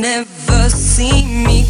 never see me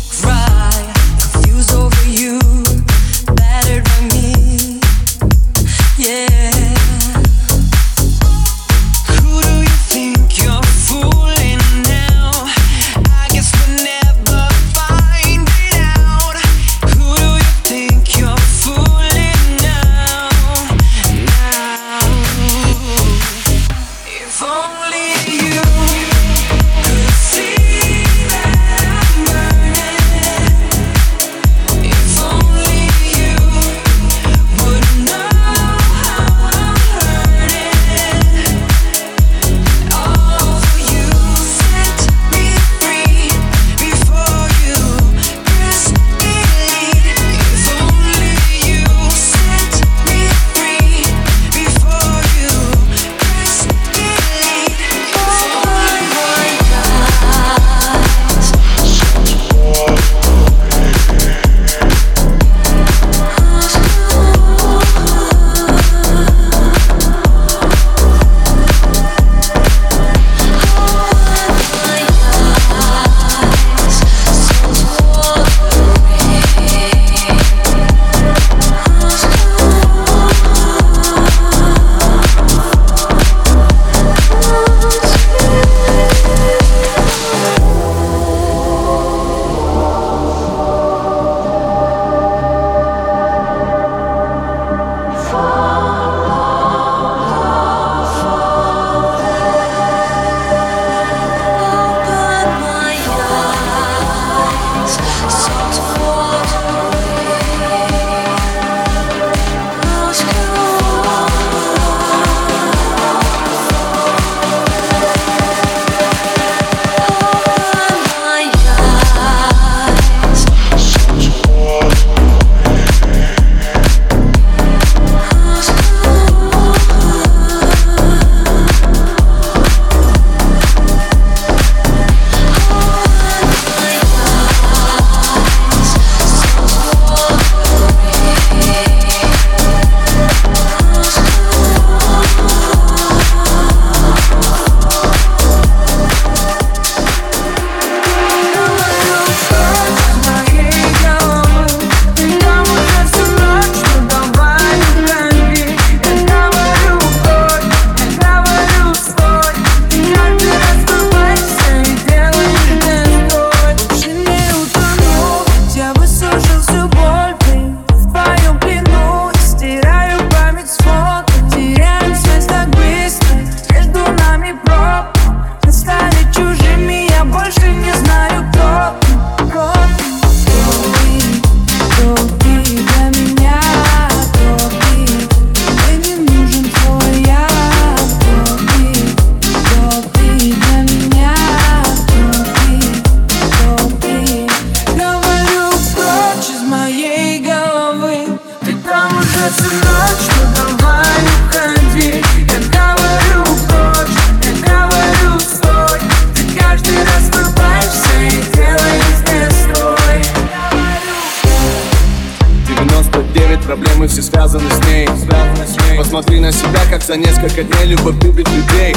за несколько дней любовь любит людей.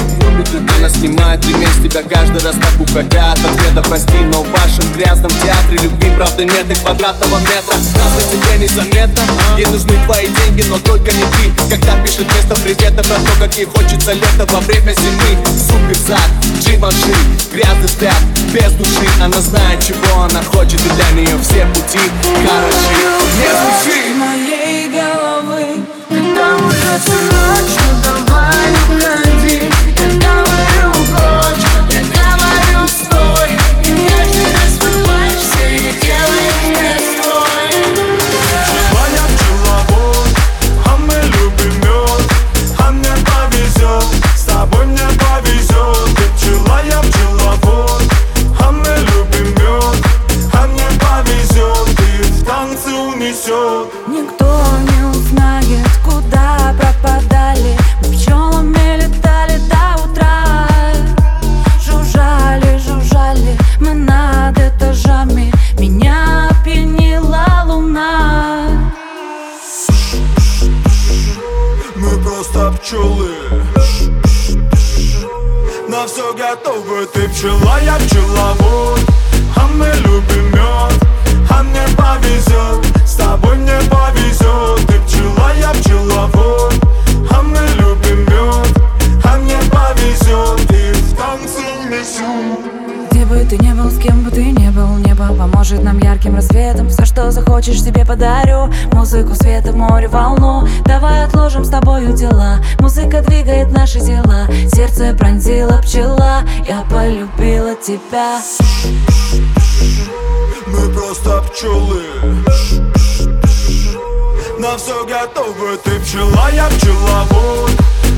Она снимает ремень с тебя каждый раз, так уходя от ответа. Прости, но в вашем грязном театре любви правда нет и квадратного метра. Разве тебе незаметно? Ей нужны твои деньги, но только не ты. Когда пишет вместо привета про то, как ей хочется лето во время зимы. Суперзак, Дживанши, грязный взгляд, без души. Она знает, чего она хочет, и для нее все пути хороши. Не спеши моей головы Когда улица ночь, mine, mine. Где бы ты не был, с кем бы ты не был Небо поможет нам ярким рассветом. Все, что захочешь, тебе подарю. Музыку, света, море, волну. Давай отложим с тобою дела. Музыка двигает наши дела Сердце пронзила пчела. Я полюбила тебя. Мы просто пчелы. На все готовы, ты пчела, я пчеловод.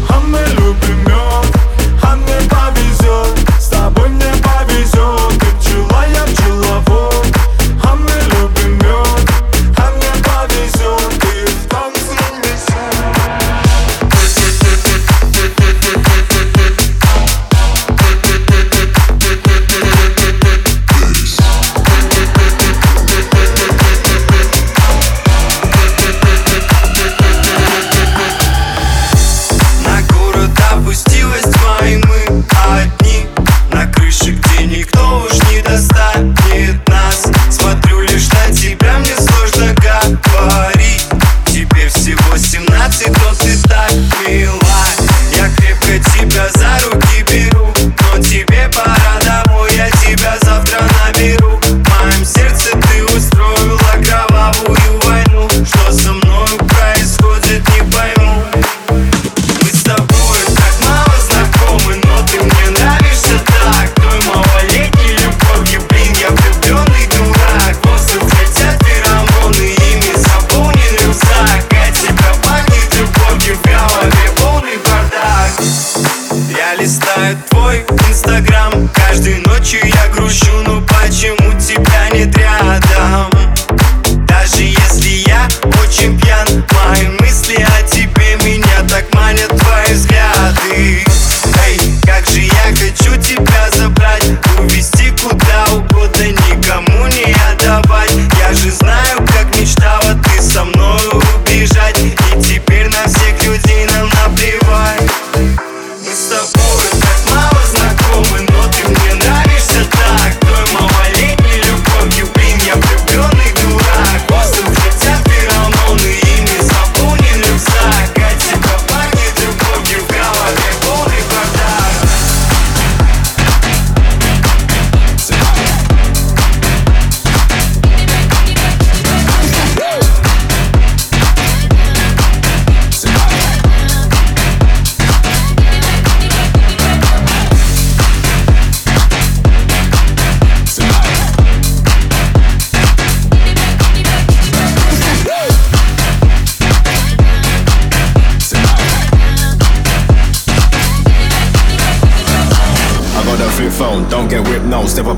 А мы любим мед, а мне повезет. С тобой мне повезет. Ты пчела, я пчеловод А мы любим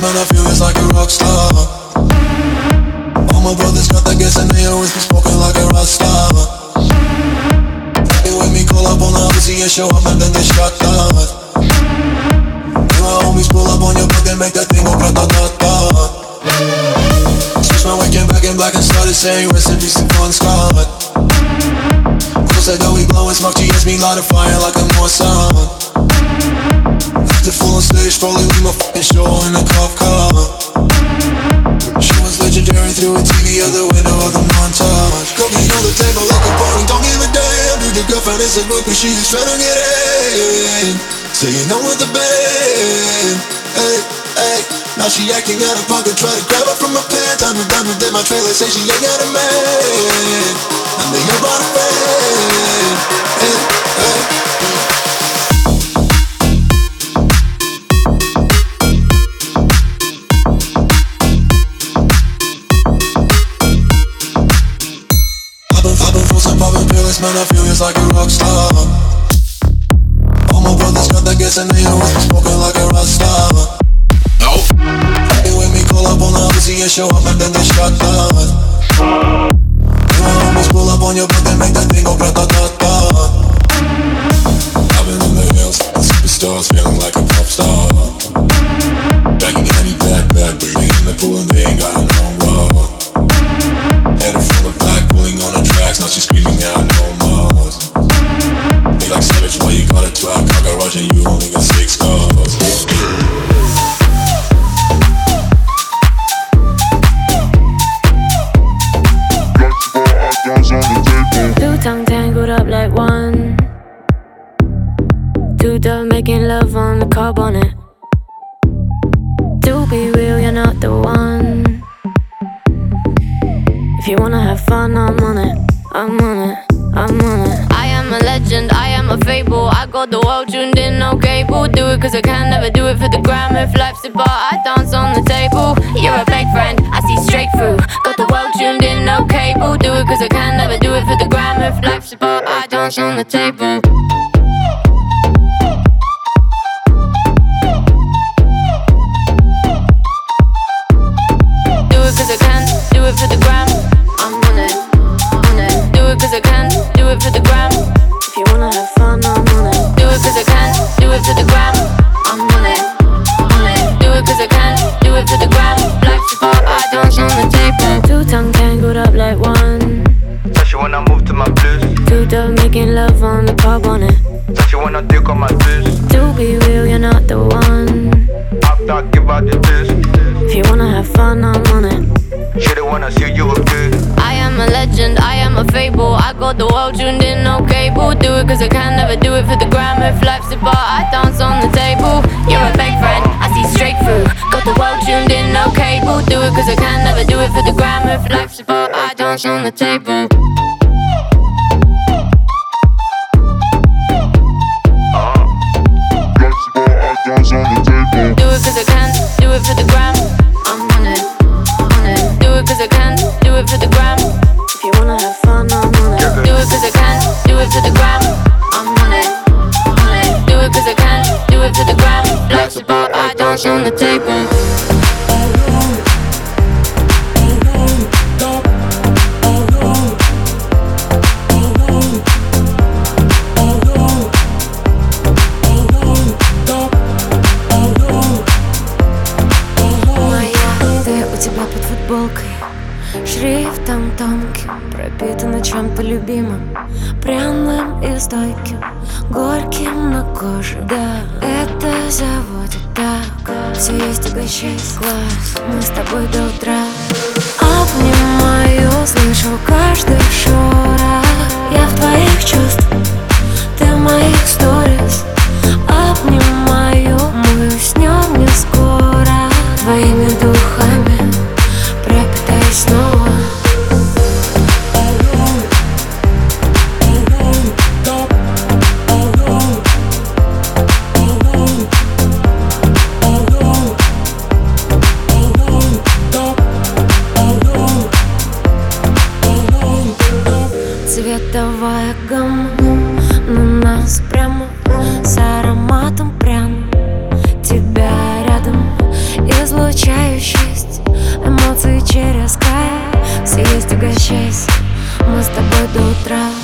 Man, I feel it's like a rock star. All my brothers got that gas and they always be smoking like a rock star. With me, call up on the Uzi and show up and then get shot down. And my homies pull up on your block and make that thing go grata-ta-ta. Switch my weekend back in black and started saying recipes and fun Scott. Close that door, we blowin' smoke, GS me light a fire like a Mossad. The full stage, probably leave my fucking show in a cop car. She was legendary through a TV out the window of the montage. Cooking on the table like a party, don't give a damn. Dude, the girlfriend is a book, but she just trying to get in. Saying no with the band. Hey, hey. Now she acting out of pocket, try to grab her from my pants. I'm a done with my trailer, say she ain't got a man. And they about a fan. Hey, hey. Man, I feel just like a rock star. All my brothers got that gas and they always smoking like a rock star. Nope. Fucking with me, call up on the Uzi and show up and then they shot down. You homies pull up on your block and make that thing go grata-ta-ta. I've been in the hills, superstars, feeling like a pop star. Backing any back, back, baby in the pool and they ain't got no rubber. Headed full of now screaming out no like savage, why you got a 12 car garage and you only got six cars? Two tangled up like one. Two making love on the car bonnet. The world tuned in, no cable. Do it cause I can, never do it for the gram. If life's a bar, I dance on the table. You're a fake friend, I see straight through. Got the world tuned in, no cable. Do it cause I can, never do it for the gram. If life's a bar, I dance on the table. A fable. I got the world tuned in, no cable. Do it cause I can, never do it for the gram. If life's a bar, I dance on the table. You're a fake friend, I see straight through. Got the world tuned in, no cable. Do it cause I can, never do it for the gram. If life's a bar, I dance on the table. Do it cause I can, do it for the gram. It for the gram. I'm on it. Do it cause I can, do it for the support, I dance on the table. Чем-то любимым Пряным и стойким Горьким на коже. Да, это заводит так. Все есть угощайся Класс, мы с тобой до утра. Обнимаю, слышу каждый шорох Отключись, мы с тобой до утра.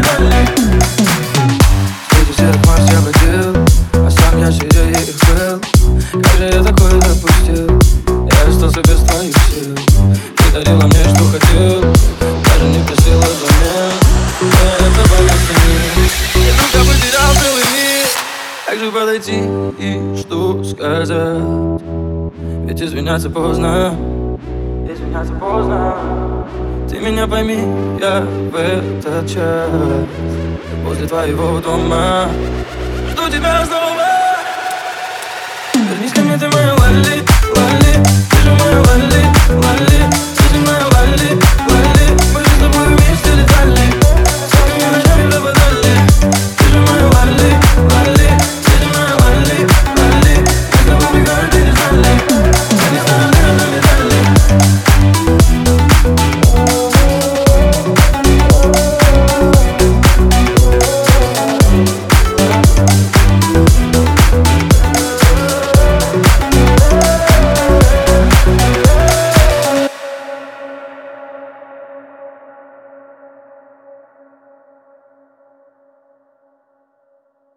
вдали Эти серых марс А сам я сидя их был Как я. Такое допустил Я остался без твоих сил Ты дарила мне, что хотел Даже не просила взамен это было цены Я только потерял целый мир Как же подойти и что сказать. Ведь извиняться поздно. Извиняться поздно меня пойми, я в этот час после твоего дома. Жду тебя снова. Вернись ко мне, ты моя